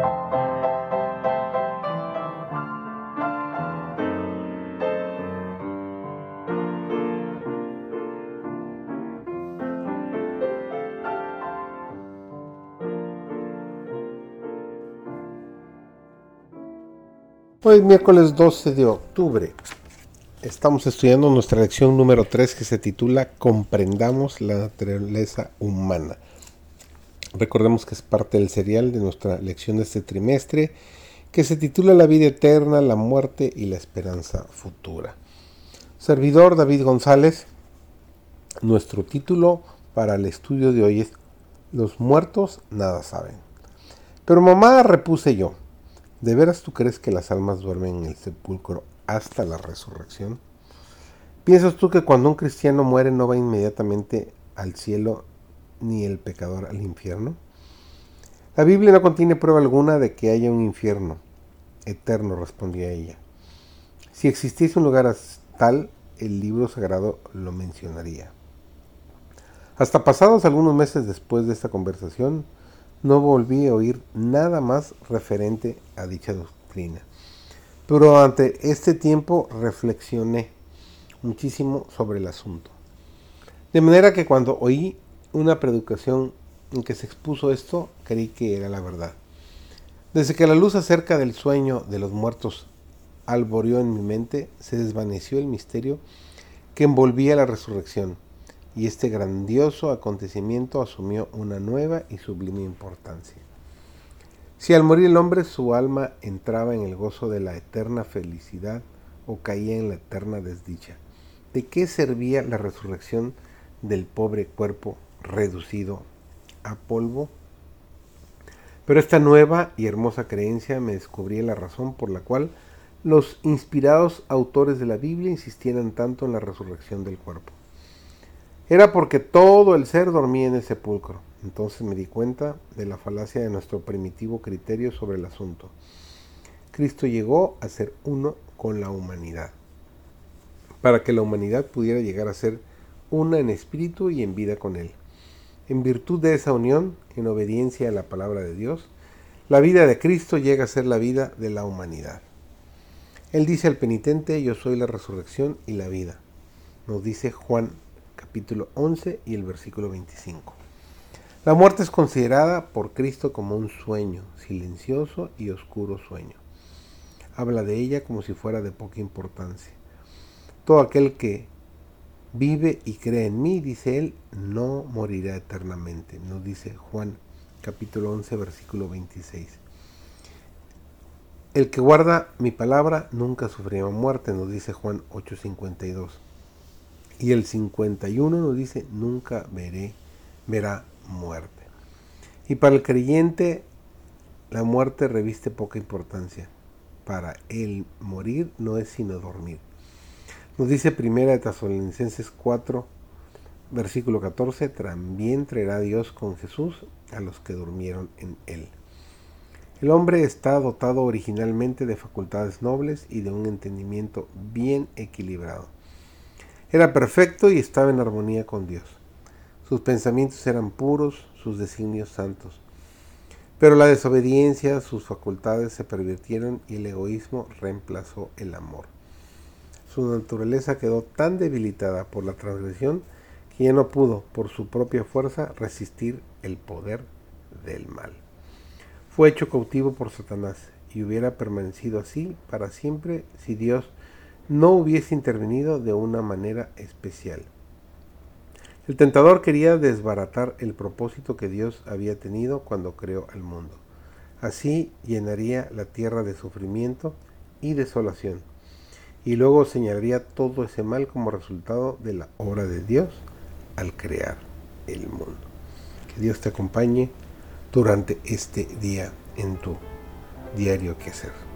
Hoy miércoles 12 de octubre estamos estudiando nuestra lección número 3 que se titula Comprendamos la naturaleza humana. Recordemos que es parte del serial de nuestra lección de este trimestre que se titula La vida eterna, la muerte y la esperanza futura. Servidor David González, nuestro título para el estudio de hoy es Los muertos nada saben. Pero mamá repuse yo. ¿De veras tú crees que las almas duermen en el sepulcro hasta la resurrección? ¿Piensas tú que cuando un cristiano muere no va inmediatamente al cielo ni el pecador al infierno? La Biblia no contiene prueba alguna de que haya un infierno eterno, respondía ella. Si existiese un lugar tal, el libro sagrado lo mencionaría. Hasta pasados algunos meses después de esta conversación, no volví a oír nada más referente a dicha doctrina. Pero durante este tiempo reflexioné muchísimo sobre el asunto. De manera que cuando oí una predicación en que se expuso esto, creí que era la verdad. Desde que la luz acerca del sueño de los muertos alboreó en mi mente, se desvaneció el misterio que envolvía la resurrección y este grandioso acontecimiento asumió una nueva y sublime importancia. Si al morir el hombre su alma entraba en el gozo de la eterna felicidad o caía en la eterna desdicha, ¿de qué servía la resurrección del pobre cuerpo reducido a polvo? Pero esta nueva y hermosa creencia me descubría la razón por la cual los inspirados autores de la Biblia insistieran tanto en la resurrección del cuerpo. Era porque todo el ser dormía en el sepulcro. Entonces me di cuenta de la falacia de nuestro primitivo criterio sobre el asunto. Cristo llegó a ser uno con la humanidad, para que la humanidad pudiera llegar a ser una en espíritu y en vida con Él. En virtud de esa unión, en obediencia a la palabra de Dios, la vida de Cristo llega a ser la vida de la humanidad. Él dice al penitente, yo soy la resurrección y la vida. Nos dice Juan capítulo 11 y el versículo 25. La muerte es considerada por Cristo como un sueño, silencioso y oscuro sueño. Habla de ella como si fuera de poca importancia. Todo aquel que vive y cree en mí, dice él, no morirá eternamente. Nos dice Juan capítulo 11 versículo 26. El que guarda mi palabra nunca sufrirá muerte, nos dice Juan 8:52. Y el 51 nos dice, nunca veré, verá muerte. Y para el creyente, la muerte reviste poca importancia. Para él morir no es sino dormir. Nos dice primera de Tesalonicenses 4, versículo 14, también traerá Dios con Jesús a los que durmieron en él. El hombre está dotado originalmente de facultades nobles y de un entendimiento bien equilibrado. Era perfecto y estaba en armonía con Dios. Sus pensamientos eran puros, sus designios santos. Pero la desobediencia, sus facultades se pervirtieron y el egoísmo reemplazó el amor. Su naturaleza quedó tan debilitada por la transgresión que ya no pudo, por su propia fuerza, resistir el poder del mal. Fue hecho cautivo por Satanás y hubiera permanecido así para siempre si Dios no hubiese intervenido de una manera especial. El tentador quería desbaratar el propósito que Dios había tenido cuando creó al mundo. Así llenaría la tierra de sufrimiento y desolación, y luego señalaría todo ese mal como resultado de la obra de Dios al crear el mundo. Que Dios te acompañe durante este día en tu diario quehacer.